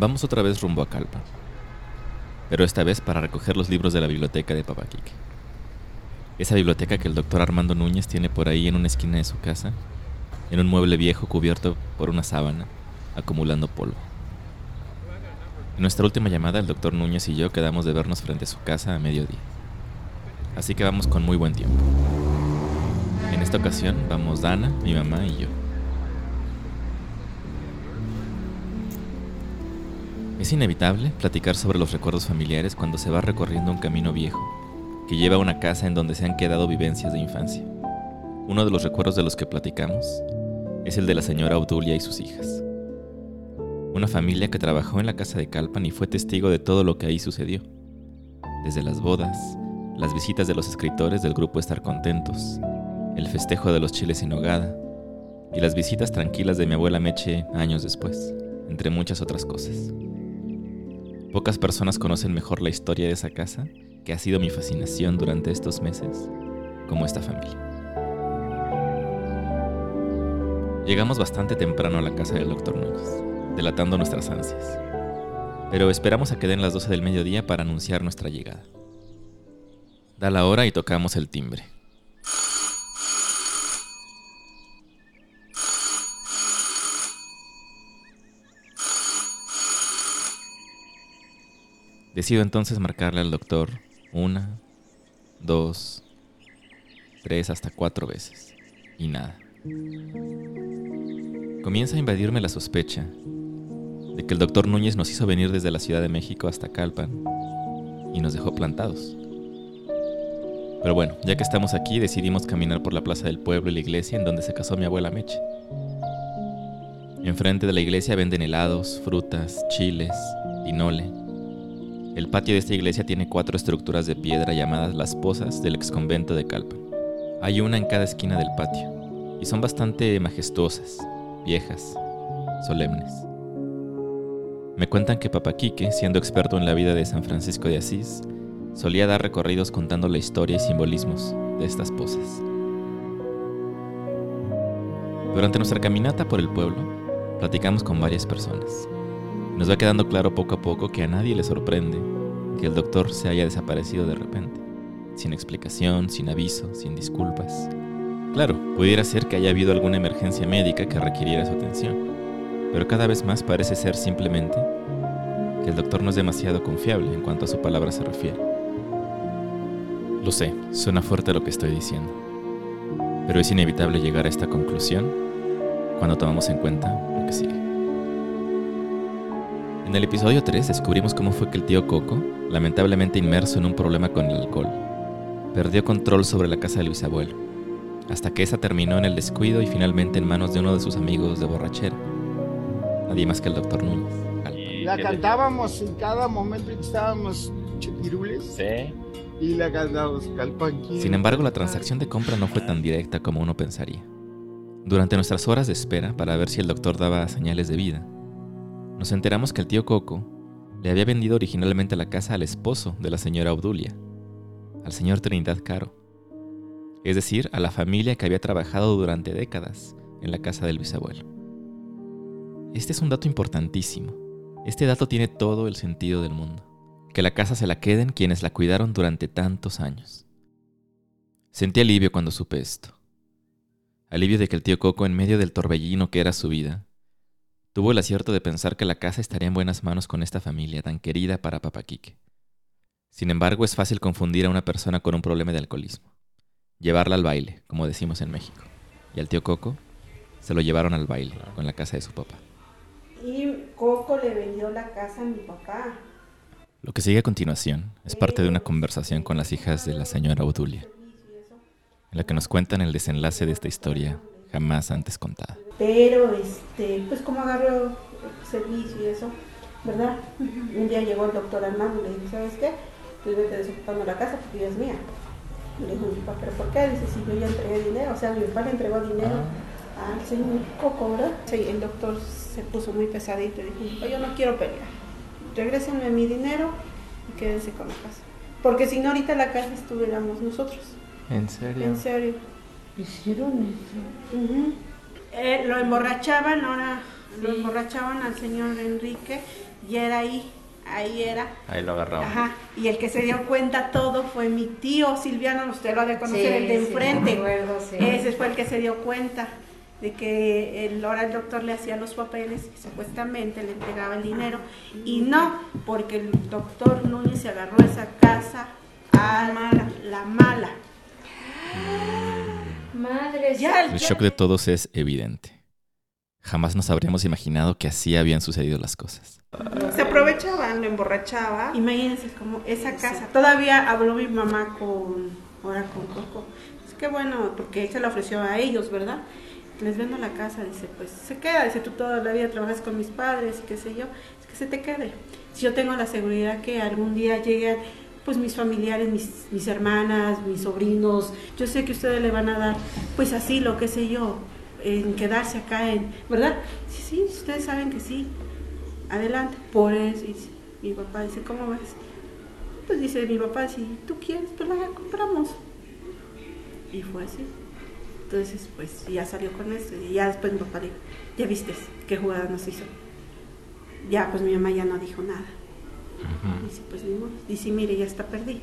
Vamos otra vez rumbo a Calpa, pero esta vez para recoger los libros de la biblioteca de Papaquique. Esa biblioteca que el doctor Armando Núñez tiene por ahí en una esquina de su casa, en un mueble viejo cubierto por una sábana, acumulando polvo. En nuestra última llamada, el doctor Núñez y yo quedamos de vernos frente a su casa a mediodía. Así que vamos con muy buen tiempo. En esta ocasión vamos Dana, mi mamá y yo. Es inevitable platicar sobre los recuerdos familiares cuando se va recorriendo un camino viejo que lleva a una casa en donde se han quedado vivencias de infancia. Uno de los recuerdos de los que platicamos es el de la señora Obdulia y sus hijas. Una familia que trabajó en la casa de Calpan y fue testigo de todo lo que ahí sucedió. Desde las bodas, las visitas de los escritores del grupo Estar Contentos, el festejo de los chiles en hogada y las visitas tranquilas de mi abuela Meche años después, entre muchas otras cosas. Pocas personas conocen mejor la historia de esa casa, que ha sido mi fascinación durante estos meses, como esta familia. Llegamos bastante temprano a la casa del doctor Núñez, delatando nuestras ansias, pero esperamos a que den las 12 del mediodía para anunciar nuestra llegada. Da la hora y tocamos el timbre. Decido entonces marcarle al doctor una, dos, tres, hasta cuatro veces. Y nada. Comienza a invadirme la sospecha de que el doctor Núñez nos hizo venir desde la Ciudad de México hasta Calpan y nos dejó plantados. Pero bueno, ya que estamos aquí, decidimos caminar por la plaza del pueblo y la iglesia en donde se casó mi abuela Meche. Enfrente de la iglesia venden helados, frutas, chiles, pinole el patio de esta iglesia tiene cuatro estructuras de piedra llamadas las posas del exconvento de Calpan. Hay una en cada esquina del patio, y son bastante majestuosas, viejas, solemnes. Me cuentan que Papa Quique, siendo experto en la vida de San Francisco de Asís, solía dar recorridos contando la historia y simbolismos de estas posas. Durante nuestra caminata por el pueblo, platicamos con varias personas. Nos va quedando claro poco a poco que a nadie le sorprende que el doctor se haya desaparecido de repente, sin explicación, sin aviso, sin disculpas. Claro, pudiera ser que haya habido alguna emergencia médica que requiriera su atención, pero cada vez más parece ser simplemente que el doctor no es demasiado confiable en cuanto a su palabra se refiere. Lo sé, suena fuerte lo que estoy diciendo, pero es inevitable llegar a esta conclusión cuando tomamos en cuenta lo que sigue. En el episodio 3 descubrimos cómo fue que el tío Coco, lamentablemente inmerso en un problema con el alcohol, perdió control sobre la casa del bisabuelo, hasta que esa terminó en el descuido y finalmente en manos de uno de sus amigos de borrachera. Nadie más que el doctor Núñez. La cantábamos en cada momento que estábamos chupirules. Sí. Y la cantábamos calpanquín. Sin embargo, la transacción de compra no fue tan directa como uno pensaría. Durante nuestras horas de espera para ver si el doctor daba señales de vida, nos enteramos que el tío Coco le había vendido originalmente la casa al esposo de la señora Obdulia, al señor Trinidad Caro, es decir, a la familia que había trabajado durante décadas en la casa del bisabuelo. Este es un dato importantísimo. Este dato tiene todo el sentido del mundo. Que la casa se la queden quienes la cuidaron durante tantos años. Sentí alivio cuando supe esto. Alivio de que el tío Coco, en medio del torbellino que era su vida, Tuvo el acierto de pensar que la casa estaría en buenas manos con esta familia tan querida para Papaquique. Sin embargo, es fácil confundir a una persona con un problema de alcoholismo. Llevarla al baile, como decimos en México. Y al tío Coco se lo llevaron al baile con la casa de su papá. Y Coco le vendió la casa a mi papá. Lo que sigue a continuación es parte de una conversación con las hijas de la señora Odulia, en la que nos cuentan el desenlace de esta historia jamás antes contada. Pero, este, pues como agarró servicio y eso, ¿verdad? Un día llegó el doctor Armando y le dijo, ¿sabes qué? Pues vete desocupando la casa porque ya es mía. Y le dijo mi papá, ¿pero por qué? Dice, si yo ya entregué dinero, o sea, mi papá le entregó dinero ah. al señor Coco, ¿verdad? Sí, el doctor se puso muy pesadito y dijo, yo no quiero pelear, regrésenme mi dinero y quédense con la casa. Porque si no, ahorita la casa estuviéramos nosotros. ¿En serio? En serio. Hicieron eso. Eh, lo emborrachaban, ahora Lo emborrachaban al señor Enrique y era ahí, ahí era. Ahí lo agarraban. Ajá, y el que se dio cuenta todo fue mi tío Silviano, usted lo ha de conocer, el de Sí, sí, enfrente. me acuerdo, sí. Ese fue el que se dio cuenta de que el, ahora el doctor le hacía los papeles y supuestamente le entregaba el dinero. Y no, porque el doctor Núñez se agarró esa casa a mala, la mala. Ya, El shock de todos es evidente. Jamás nos habríamos imaginado que así habían sucedido las cosas. Se aprovechaban, lo emborrachaba. Imagínense como esa casa. Todavía habló mi mamá con, ahora con Coco. Es que bueno, porque él se lo ofreció a ellos, ¿verdad? Les vendo la casa, dice, pues se queda, dice, tú toda la vida trabajas con mis padres y qué sé yo, es que se te quede. Si yo tengo la seguridad que algún día lleguen, pues mis familiares, mis, mis hermanas, mis sobrinos, yo sé que ustedes le van a dar, pues así, lo que sé yo, en quedarse acá, en, ¿verdad? Sí, sí, ustedes saben que sí, adelante, por eso, y mi papá dice, ¿cómo ves? Pues dice mi papá, si tú quieres, pues la compramos. Y fue así. Entonces, pues ya salió con eso. Y ya después mi papá dijo, ya viste qué jugada nos hizo. Ya, pues mi mamá ya no dijo nada. Dice, pues ni modo. Dice, mire, ya está perdido.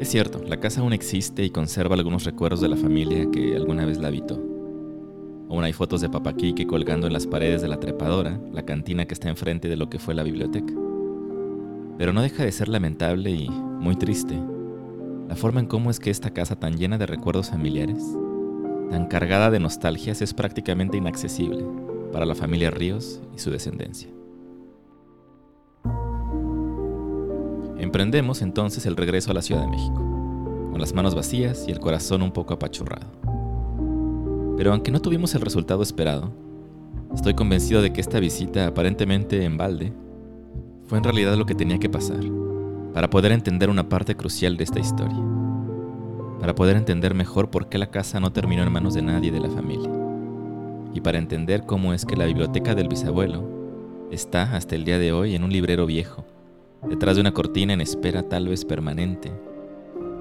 Es cierto, la casa aún existe y conserva algunos recuerdos de la familia que alguna vez la habitó. Aún hay fotos de Papá Quique colgando en las paredes de la trepadora, la cantina que está enfrente de lo que fue la biblioteca. Pero no deja de ser lamentable y muy triste la forma en cómo es que esta casa tan llena de recuerdos familiares, tan cargada de nostalgias, es prácticamente inaccesible para la familia Ríos y su descendencia. Emprendemos entonces el regreso a la Ciudad de México, con las manos vacías y el corazón un poco apachurrado. Pero aunque no tuvimos el resultado esperado, estoy convencido de que esta visita aparentemente en balde fue en realidad lo que tenía que pasar para poder entender una parte crucial de esta historia, para poder entender mejor por qué la casa no terminó en manos de nadie de la familia, y para entender cómo es que la biblioteca del bisabuelo está hasta el día de hoy en un librero viejo, detrás de una cortina en espera tal vez permanente,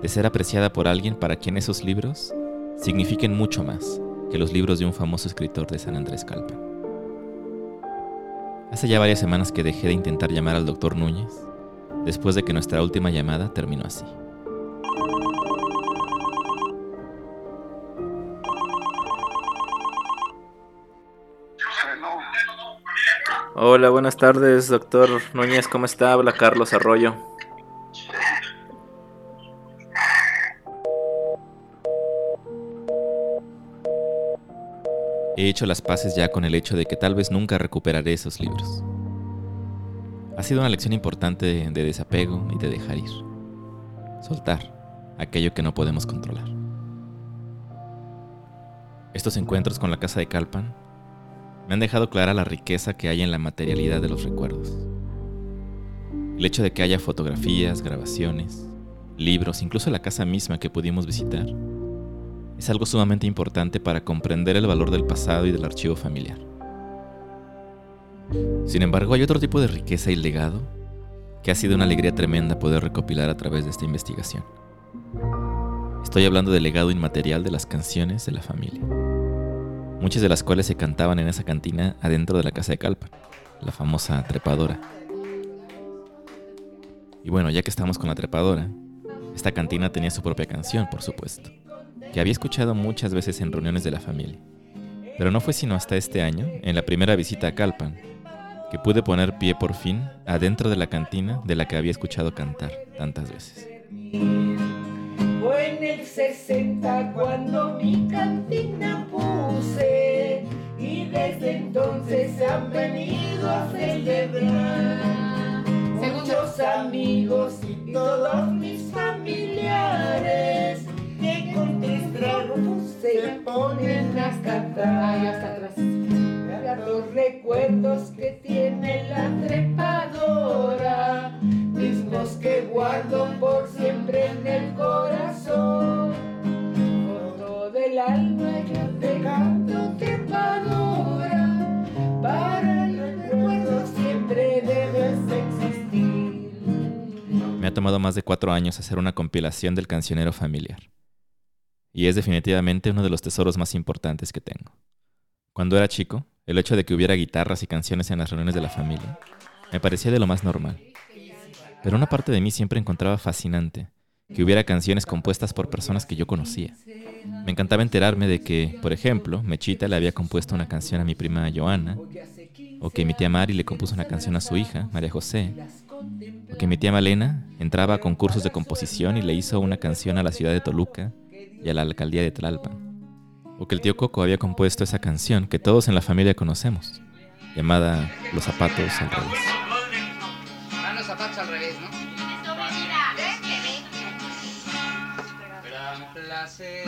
de ser apreciada por alguien para quien esos libros signifiquen mucho más que los libros de un famoso escritor de San Andrés Calpa. Hace ya varias semanas que dejé de intentar llamar al doctor Núñez, después de que nuestra última llamada terminó así. Hola, buenas tardes, doctor Núñez, ¿cómo está? Habla Carlos Arroyo. He hecho las paces ya con el hecho de que tal vez nunca recuperaré esos libros. Ha sido una lección importante de, de desapego y de dejar ir. Soltar aquello que no podemos controlar. Estos encuentros con la casa de Calpan me han dejado clara la riqueza que hay en la materialidad de los recuerdos. El hecho de que haya fotografías, grabaciones, libros, incluso la casa misma que pudimos visitar, es algo sumamente importante para comprender el valor del pasado y del archivo familiar. Sin embargo, hay otro tipo de riqueza y legado que ha sido una alegría tremenda poder recopilar a través de esta investigación. Estoy hablando del legado inmaterial de las canciones de la familia, muchas de las cuales se cantaban en esa cantina adentro de la casa de Calpa, la famosa trepadora. Y bueno, ya que estamos con la trepadora, esta cantina tenía su propia canción, por supuesto, que había escuchado muchas veces en reuniones de la familia. Pero no fue sino hasta este año, en la primera visita a Calpan, que pude poner pie por fin adentro de la cantina de la que había escuchado cantar tantas veces. En el 60 cuando mi han venido a celebrar. Muchos amigos y todos mis familiares que con tres tragos se ponen a cantar. Ahí hasta atrás. Los recuerdos que tiene la trepadora, mismos que guardo por siempre en el corazón. Con todo el alma te más de cuatro años hacer una compilación del cancionero familiar. y es definitivamente uno de los tesoros más importantes que tengo. Cuando era chico, el hecho de que hubiera guitarras y canciones en las reuniones de la familia me parecía de lo más normal. Pero una parte de mí siempre encontraba fascinante que hubiera canciones compuestas por personas que yo conocía. Me encantaba enterarme de que, por ejemplo, Mechita le había compuesto una canción a mi prima Joana, o que mi tía Mari le compuso una canción a su hija, María José, que mi tía Malena entraba a concursos de composición y le hizo una canción a la ciudad de Toluca y a la alcaldía de Tlalpan, o que el tío Coco había compuesto esa canción que todos en la familia conocemos, llamada Los zapatos al revés. Van los zapatos al revés, ¿no? Placer.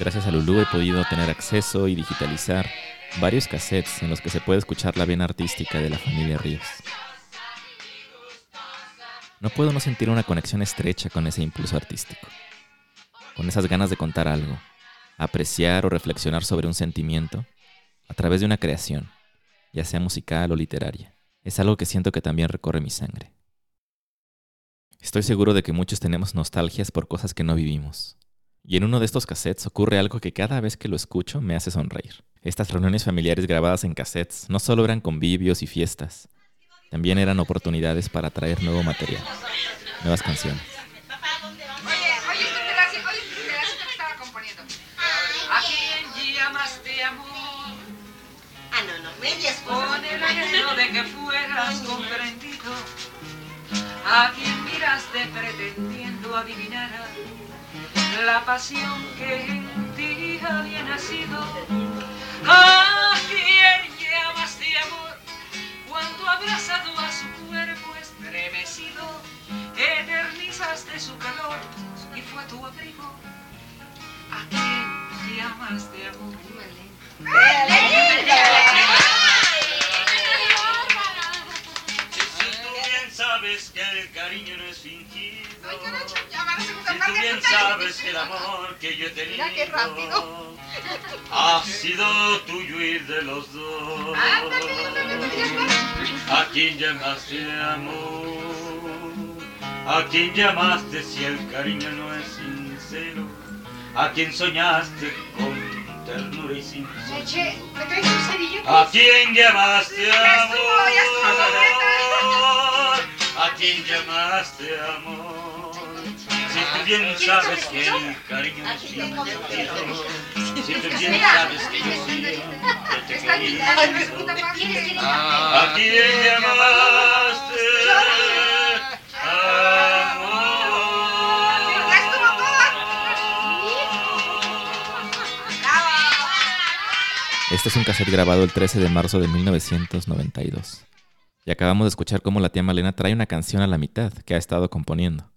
Gracias a Lulú he podido tener acceso y digitalizar varios cassettes en los que se puede escuchar la vena artística de la familia Ríos. No puedo no sentir una conexión estrecha con ese impulso artístico, con esas ganas de contar algo, apreciar o reflexionar sobre un sentimiento a través de una creación, ya sea musical o literaria. Es algo que siento que también recorre mi sangre. Estoy seguro de que muchos tenemos nostalgias por cosas que no vivimos. Y en uno de estos cassettes ocurre algo que cada vez que lo escucho me hace sonreír. Estas reuniones familiares grabadas en cassettes no solo eran convivios y fiestas, también eran oportunidades para traer nuevo material, nuevas canciones. ¿A? Ah, no, no, medias Con el anhelo de que fueras comprendido. ¿A quién miraste pretendiendo adivinar la pasión que en ti había nacido? ¿A quién llamas de amor cuando abrazado a su cuerpo estremecido eternizaste su calor y fue tu abrigo? ¿A quién llamas de amor? Si tú bien sabes que el cariño no es fingido. Si tú bien sabes que el amor que yo he tenido Mira qué rápido. ha sido tuyo y de los dos. ¿A quién llamaste amor? ¿A quién llamaste si el cariño no es sincero? ¿A quién soñaste con ternura y sin Cheche, ¿me traes un cerillo? ¿A quién llamaste amor? ¿A quién llamaste amor? Tú bien sabes que el cariño es fingido, si tú bien sabes que yo sí, yo te quería. ¿A quién llamaste Este es un cassette grabado el 13 de marzo de 1992. Y acabamos de escuchar cómo la tía Malena trae una canción a la mitad que ha estado componiendo.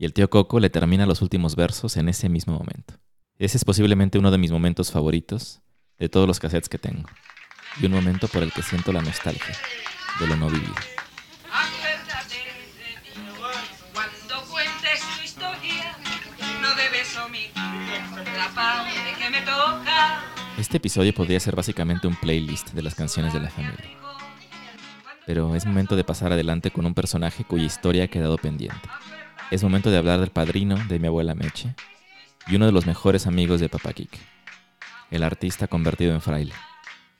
Y el tío Coco le termina los últimos versos en ese mismo momento. Ese es posiblemente uno de mis momentos favoritos de todos los cassettes que tengo. Y un momento por el que siento la nostalgia de lo no vivido. Acuérdate de mí. Cuando cuentes tu historia, no debes omitir la parte que me toca. Este episodio podría ser básicamente un playlist de las canciones de la familia. Pero es momento de pasar adelante con un personaje cuya historia ha quedado pendiente. Es momento de hablar del padrino de mi abuela Meche y uno de los mejores amigos de Papá Quique, el artista convertido en fraile,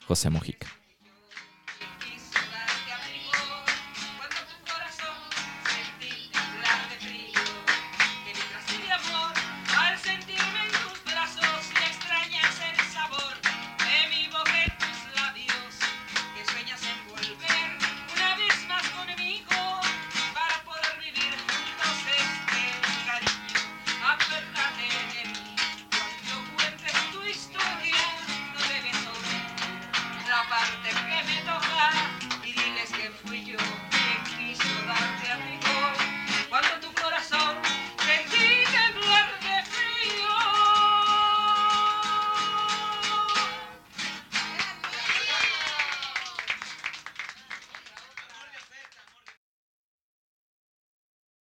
José Mojica.